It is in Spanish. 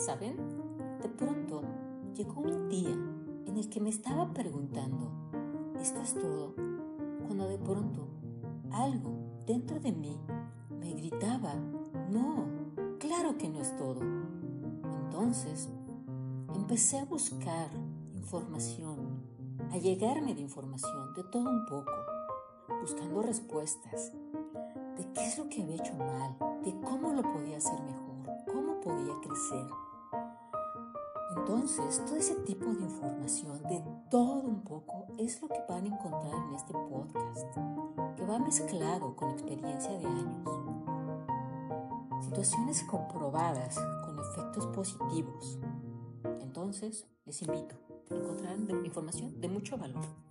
¿Saben? De pronto llegó un día en el que me estaba preguntando, ¿esto es todo? Cuando de pronto algo dentro de mí me gritaba, no, claro que no es todo. Entonces empecé a buscar información, a llegarme de información, de todo un poco, buscando respuestas de qué es lo que había hecho mal, de cómo lo podía hacer mejor, cómo podía crecer. Entonces, todo ese tipo de información, de todo un poco, es lo que van a encontrar en este podcast, que va mezclado con experiencia de años. Situaciones comprobadas con efectos positivos. Entonces, les invito a encontrar información de mucho valor.